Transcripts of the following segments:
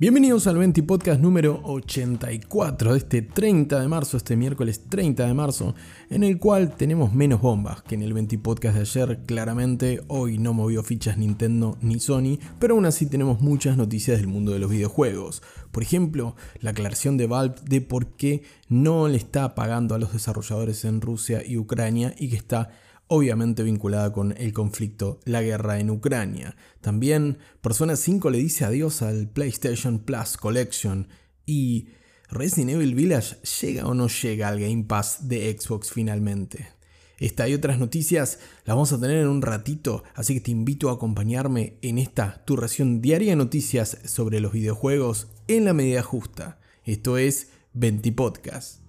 Bienvenidos al 20 Podcast número 84 de este 30 de marzo, este miércoles 30 de marzo, en el cual tenemos menos bombas que en el 20 Podcast de ayer. Claramente, hoy no movió fichas Nintendo ni Sony, pero aún así tenemos muchas noticias del mundo de los videojuegos. Por ejemplo, la aclaración de Valve de por qué no le está pagando a los desarrolladores en Rusia y Ucrania y que está obviamente vinculada con el conflicto, la guerra en Ucrania. También Persona 5 le dice adiós al PlayStation Plus Collection y Resident Evil Village llega o no llega al Game Pass de Xbox finalmente. Esta y otras noticias las vamos a tener en un ratito, así que te invito a acompañarme en esta tu ración diaria de noticias sobre los videojuegos en la medida justa. Esto es 20 Podcast.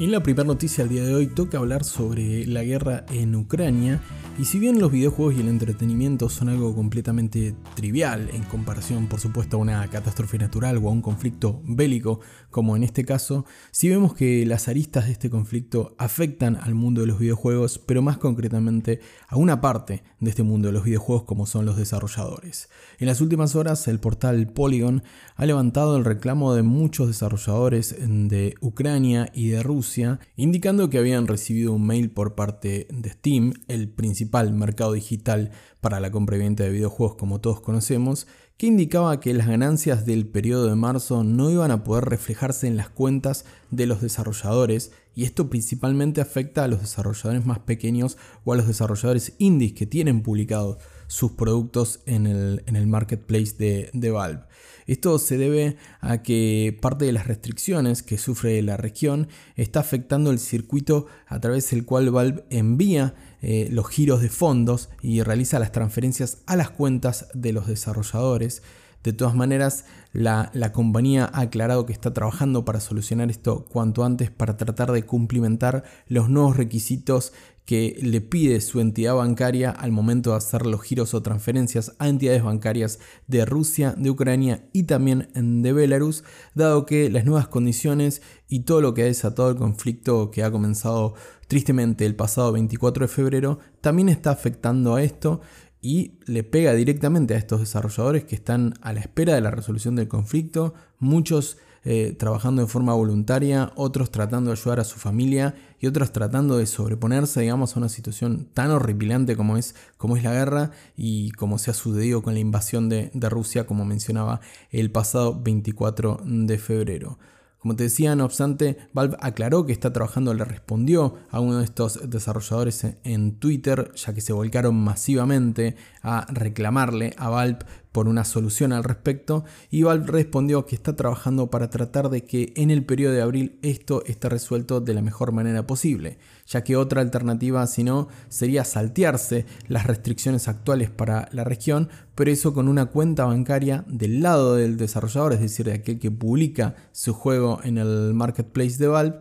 En la primera noticia del día de hoy toca hablar sobre la guerra en Ucrania y si bien los videojuegos y el entretenimiento son algo completamente trivial en comparación por supuesto a una catástrofe natural o a un conflicto bélico como en este caso, si vemos que las aristas de este conflicto afectan al mundo de los videojuegos, pero más concretamente a una parte de este mundo de los videojuegos como son los desarrolladores. En las últimas horas el portal Polygon ha levantado el reclamo de muchos desarrolladores de Ucrania y de Rusia, indicando que habían recibido un mail por parte de Steam, el principal mercado digital para la compra y venta de videojuegos como todos conocemos, que indicaba que las ganancias del periodo de marzo no iban a poder reflejarse en las cuentas de los desarrolladores y esto principalmente afecta a los desarrolladores más pequeños o a los desarrolladores indies que tienen publicados sus productos en el, marketplace de, de Valve. Esto se debe a que parte de las restricciones que sufre la región está afectando el circuito a través del cual Valve envía eh, los giros de fondos y realiza las transferencias a las cuentas de los desarrolladores. De todas maneras, la, la, compañía ha aclarado que está trabajando para solucionar esto cuanto antes para tratar de cumplimentar los nuevos requisitos que le pide su entidad bancaria al momento de hacer los giros o transferencias a entidades bancarias de Rusia, de Ucrania y también de Belarus, dado que las nuevas condiciones y todo lo que ha desatado el conflicto que ha comenzado tristemente el pasado 24 de febrero también está afectando a esto y le pega directamente a estos desarrolladores que están a la espera de la resolución del conflicto, muchos eh, trabajando de forma voluntaria, otros tratando de ayudar a su familia y otros tratando de sobreponerse, digamos, a una situación tan horripilante como es, como es la guerra y como se ha sucedido con la invasión de, de Rusia, como mencionaba el pasado 24 de febrero. Como te decía, no obstante, Valve aclaró que está trabajando, le respondió a uno de estos desarrolladores en Twitter, ya que se volcaron masivamente a reclamarle a Valve por una solución al respecto. Y Valve respondió que está trabajando para tratar de que en el periodo de abril esto esté resuelto de la mejor manera posible, ya que otra alternativa si no sería saltearse las restricciones actuales para la región, pero eso con una cuenta bancaria del lado del desarrollador, es decir, de aquel que publica su juego en el marketplace de Valve,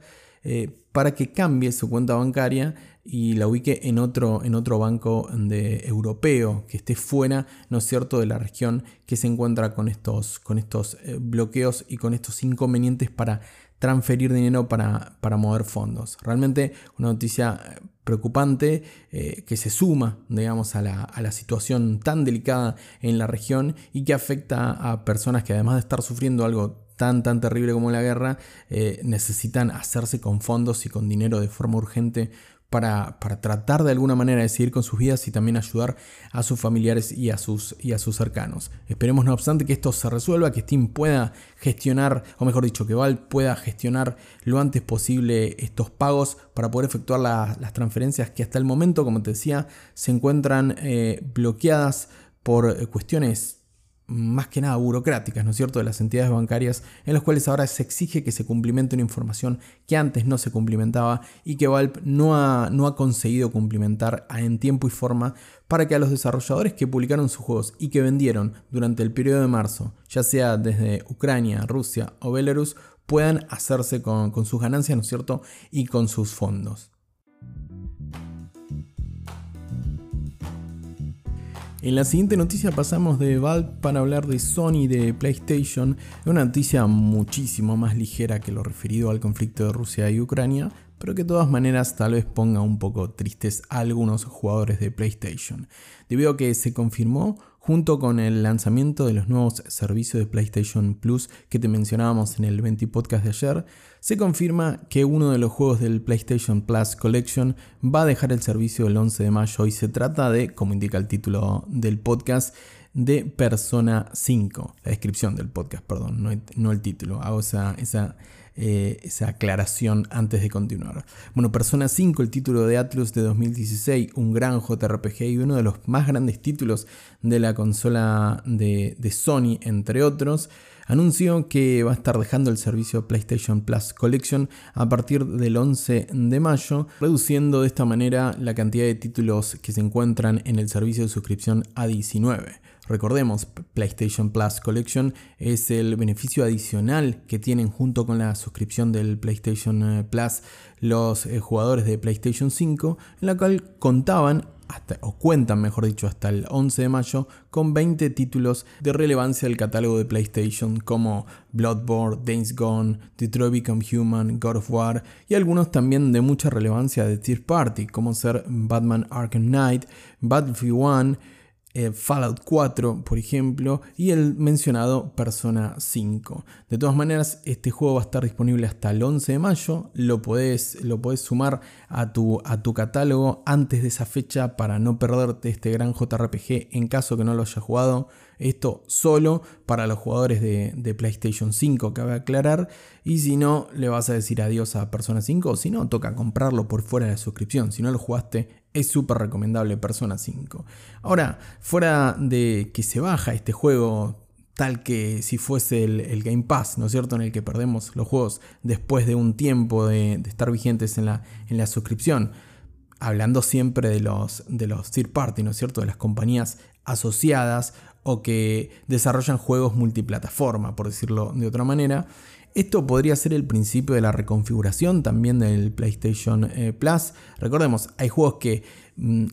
eh, para que cambie su cuenta bancaria y la ubique en otro, en otro banco de, europeo que esté fuera, ¿no es cierto?, de la región que se encuentra con estos, con estos eh, bloqueos y con estos inconvenientes para transferir dinero para, para mover fondos. Realmente una noticia eh, preocupante que se suma, digamos, a la, a la, situación tan delicada en la región y que afecta a personas que además de estar sufriendo algo tan tan terrible como la guerra, eh, necesitan hacerse con fondos y con dinero de forma urgente para, tratar de alguna manera de seguir con sus vidas y también ayudar a sus familiares y a sus, y a sus cercanos. Esperemos no obstante que esto se resuelva, que Steam pueda gestionar, o mejor dicho, que Val pueda gestionar lo antes posible estos pagos para poder efectuar las transferencias que hasta el momento, como te decía, se encuentran eh, bloqueadas por eh, cuestiones más que nada burocráticas, ¿no es cierto?, de las entidades bancarias, en las cuales ahora se exige que se cumplimente una información que antes no se cumplimentaba y que Valve no ha, no ha conseguido cumplimentar en tiempo y forma para que a los desarrolladores que publicaron sus juegos y que vendieron durante el periodo de marzo, ya sea desde Ucrania, Rusia o Belarus, puedan hacerse con, con sus ganancias, ¿no es cierto?, y con sus fondos. En la siguiente noticia pasamos de Valve para hablar de Sony de PlayStation, una noticia muchísimo más ligera que lo referido al conflicto de Rusia y Ucrania, pero que de todas maneras tal vez ponga un poco tristes a algunos jugadores de PlayStation, debido a que se confirmó junto con el lanzamiento de los nuevos servicios de PlayStation Plus que te mencionábamos en el 20 podcast de ayer, se confirma que uno de los juegos del PlayStation Plus Collection va a dejar el servicio el 11 de mayo y se trata de, como indica el título del podcast, de Persona 5. La descripción del podcast, perdón, no, el título. Hago esa, esa eh, esa aclaración antes de continuar. Bueno, Persona 5, el título de Atlus de 2016, un gran JRPG y uno de los más grandes títulos de la consola de, de Sony, entre otros anunció que va a estar dejando el servicio PlayStation Plus Collection a partir del 11 de mayo, reduciendo de esta manera la cantidad de títulos que se encuentran en el servicio de suscripción a 19. Recordemos, PlayStation Plus Collection es el beneficio adicional que tienen junto con la suscripción del PlayStation eh, Plus los eh, jugadores de PlayStation 5, en la cual contaban hasta, o cuentan mejor dicho hasta el 11 de mayo con 20 títulos de relevancia del catálogo de PlayStation como Bloodborne, Days Gone, Detroit Become Human, God of War y algunos también de mucha relevancia de Third Party como ser Batman Arkham Knight, Battlefield 1, eh, Fallout 4, por ejemplo, y el mencionado Persona 5. De todas maneras, este juego va a estar disponible hasta el 11 de mayo. Lo podés, lo sumar a tu, a tu catálogo antes de esa fecha para no perderte este gran JRPG en caso que no lo hayas jugado. Esto solo para los jugadores de, PlayStation 5, cabe aclarar. Y si no, le vas a decir adiós a Persona 5. O si no, toca comprarlo por fuera de la suscripción. Si no lo jugaste, es súper recomendable Persona 5. Ahora, fuera de que se baja este juego tal que si fuese el, Game Pass, ¿no es cierto? En el que perdemos los juegos después de un tiempo de, estar vigentes en la, en la suscripción. Hablando siempre de los, de los third party, ¿no es cierto? De las compañías asociadas o que desarrollan juegos multiplataforma, por decirlo de otra manera. Esto podría ser el principio de la reconfiguración también del PlayStation eh, Plus. Recordemos, hay juegos que mm,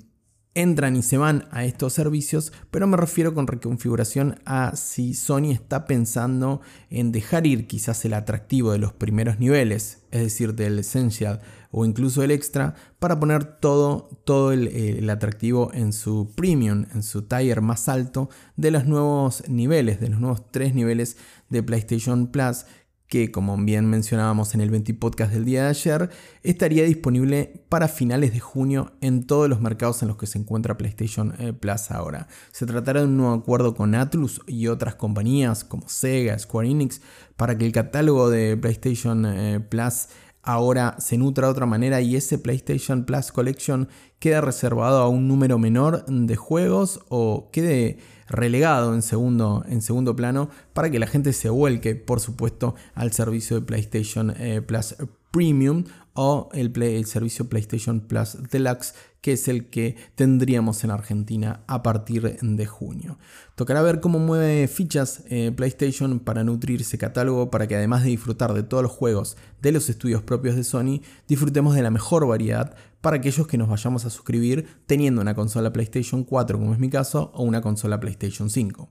entran y se van a estos servicios, pero me refiero con reconfiguración a si Sony está pensando en dejar ir quizás el atractivo de los primeros niveles, es decir, del Essential o incluso el Extra, para poner todo, todo el, el atractivo en su Premium, en su tier más alto de los nuevos niveles, de los nuevos tres niveles de PlayStation Plus que como bien mencionábamos en el 20 podcast del día de ayer, estaría disponible para finales de junio en todos los mercados en los que se encuentra PlayStation eh, Plus ahora. Se tratará de un nuevo acuerdo con Atlus y otras compañías como Sega, Square Enix, para que el catálogo de PlayStation eh, Plus ahora se nutra de otra manera y ese PlayStation Plus Collection queda reservado a un número menor de juegos o quede relegado en segundo, en segundo plano para que la gente se vuelque, por supuesto, al servicio de PlayStation eh, Plus Premium o el, servicio PlayStation Plus Deluxe, que es el que tendríamos en Argentina a partir de junio. Tocará ver cómo mueve fichas eh, PlayStation para nutrir ese catálogo, para que además de disfrutar de todos los juegos de los estudios propios de Sony, disfrutemos de la mejor variedad para aquellos que nos vayamos a suscribir teniendo una consola PlayStation 4 como es mi caso o una consola PlayStation 5.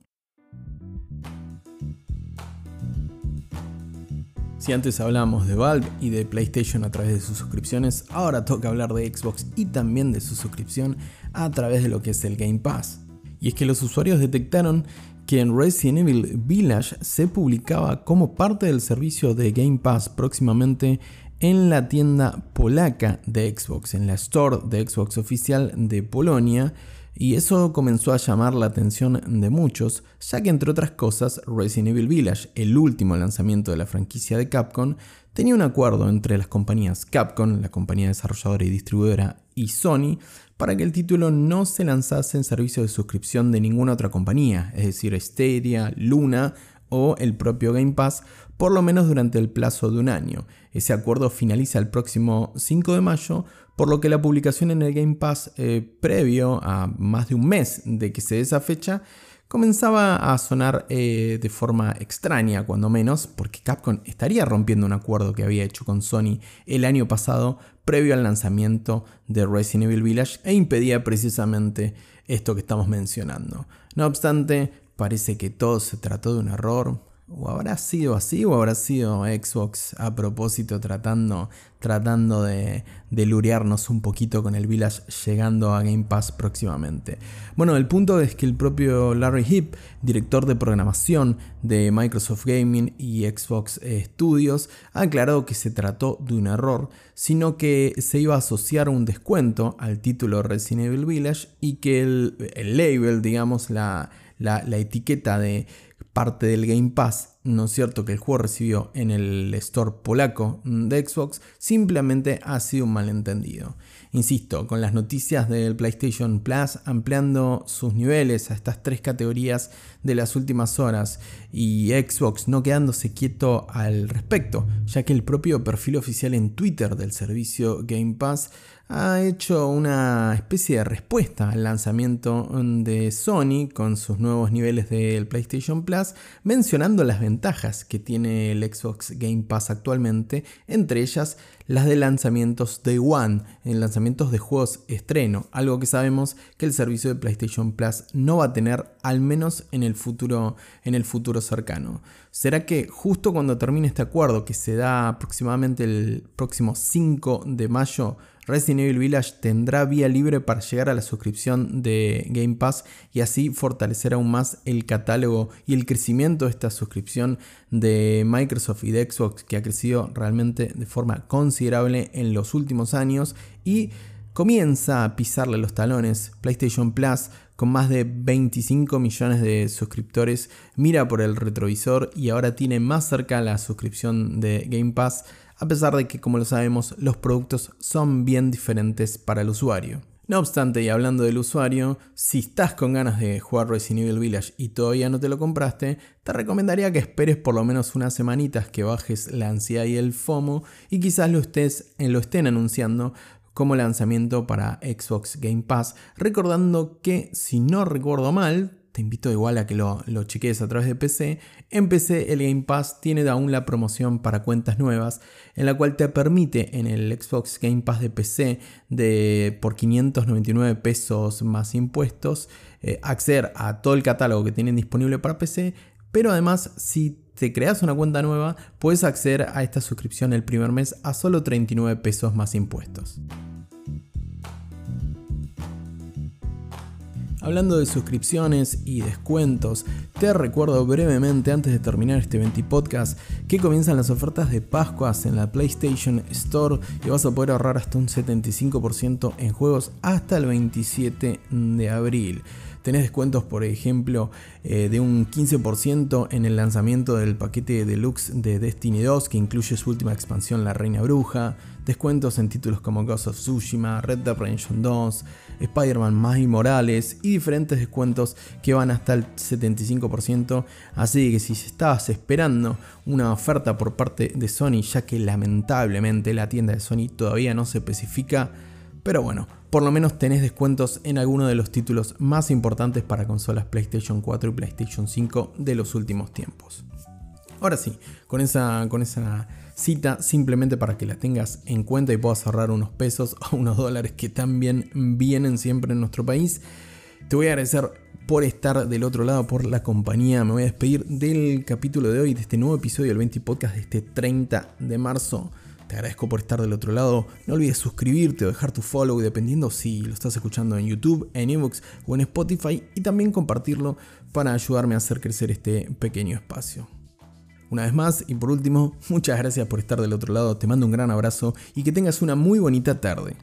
Si antes hablamos de Valve y de PlayStation a través de sus suscripciones, ahora toca hablar de Xbox y también de su suscripción a través de lo que es el Game Pass. Y es que los usuarios detectaron que en Resident Evil Village se publicaba como parte del servicio de Game Pass próximamente en la tienda polaca de Xbox, en la store de Xbox oficial de Polonia, y eso comenzó a llamar la atención de muchos, ya que entre otras cosas Resident Evil Village, el último lanzamiento de la franquicia de Capcom, tenía un acuerdo entre las compañías Capcom, la compañía desarrolladora y distribuidora, y Sony, para que el título no se lanzase en servicio de suscripción de ninguna otra compañía, es decir, Stadia, Luna o el propio Game Pass, por lo menos durante el plazo de un año. Ese acuerdo finaliza el próximo 5 de mayo, por lo que la publicación en el Game Pass eh, previo a más de un mes de que se dé esa fecha comenzaba a sonar eh, de forma extraña, cuando menos, porque Capcom estaría rompiendo un acuerdo que había hecho con Sony el año pasado, previo al lanzamiento de Resident Evil Village, e impedía precisamente esto que estamos mencionando. No obstante, parece que todo se trató de un error, ¿O habrá sido así o habrá sido Xbox a propósito tratando, tratando de, de lurearnos un poquito con el Village llegando a Game Pass próximamente? Bueno, el punto es que el propio Larry Heap, director de programación de Microsoft Gaming y Xbox Studios, ha aclarado que se trató de un error, sino que se iba a asociar un descuento al título Resident Evil Village y que el, el label, digamos, la, la, la etiqueta de parte del Game Pass, ¿no es cierto?, que el juego recibió en el store polaco de Xbox, simplemente ha sido un malentendido. Insisto, con las noticias del PlayStation Plus ampliando sus niveles a estas tres categorías de las últimas horas y Xbox no quedándose quieto al respecto, ya que el propio perfil oficial en Twitter del servicio Game Pass ha hecho una especie de respuesta al lanzamiento de Sony con sus nuevos niveles del PlayStation Plus, mencionando las ventajas que tiene el Xbox Game Pass actualmente, entre ellas las de lanzamientos Day One, en lanzamientos de juegos estreno, algo que sabemos que el servicio de PlayStation Plus no va a tener al menos en el futuro, en el futuro cercano. ¿Será que justo cuando termine este acuerdo que se da aproximadamente el próximo 5 de mayo Resident Evil Village tendrá vía libre para llegar a la suscripción de Game Pass y así fortalecer aún más el catálogo y el crecimiento de esta suscripción de Microsoft y de Xbox que ha crecido realmente de forma considerable en los últimos años y comienza a pisarle los talones. PlayStation Plus con más de 25 millones de suscriptores mira por el retrovisor y ahora tiene más cerca la suscripción de Game Pass a pesar de que, como lo sabemos, los productos son bien diferentes para el usuario. No obstante, y hablando del usuario, si estás con ganas de jugar Resident Evil Village y todavía no te lo compraste, te recomendaría que esperes por lo menos unas semanitas que bajes la ansiedad y el FOMO y quizás lo, estés, lo estén anunciando como lanzamiento para Xbox Game Pass, recordando que, si no recuerdo mal, te invito igual a que lo, lo cheques a través de PC. En PC el Game Pass tiene aún la promoción para cuentas nuevas, en la cual te permite en el Xbox Game Pass de PC de por 599 pesos más impuestos eh, acceder a todo el catálogo que tienen disponible para PC, pero además si te creas una cuenta nueva puedes acceder a esta suscripción el primer mes a solo 39 pesos más impuestos. Hablando de suscripciones y descuentos, te recuerdo brevemente antes de terminar este 20 podcast que comienzan las ofertas de Pascuas en la PlayStation Store y vas a poder ahorrar hasta un 75% en juegos hasta el 27 de abril. Tenés descuentos, por ejemplo, eh, de un 15% en el lanzamiento del paquete deluxe de Destiny 2, que incluye su última expansión, La Reina Bruja. Descuentos en títulos como Ghost of Tsushima, Red Dead Redemption 2, Spider-Man Miles Morales y diferentes descuentos que van hasta el 75%. Así que si estabas esperando una oferta por parte de Sony, ya que lamentablemente la tienda de Sony todavía no se especifica, pero bueno, por lo menos tenés descuentos en algunos de los títulos más importantes para consolas PlayStation 4 y PlayStation 5 de los últimos tiempos. Ahora sí, con esa, con esa cita, simplemente para que la tengas en cuenta y puedas ahorrar unos pesos o unos dólares que también vienen siempre en nuestro país. Te voy a agradecer por estar del otro lado, por la compañía. Me voy a despedir del capítulo de hoy, de este nuevo episodio del 20 Podcast de este 30 de marzo. Agradezco por estar del otro lado. No olvides suscribirte o dejar tu follow, dependiendo si lo estás escuchando en YouTube, en Evox o en Spotify, y también compartirlo para ayudarme a hacer crecer este pequeño espacio. Una vez más y por último, muchas gracias por estar del otro lado, te mando un gran abrazo y que tengas una muy bonita tarde.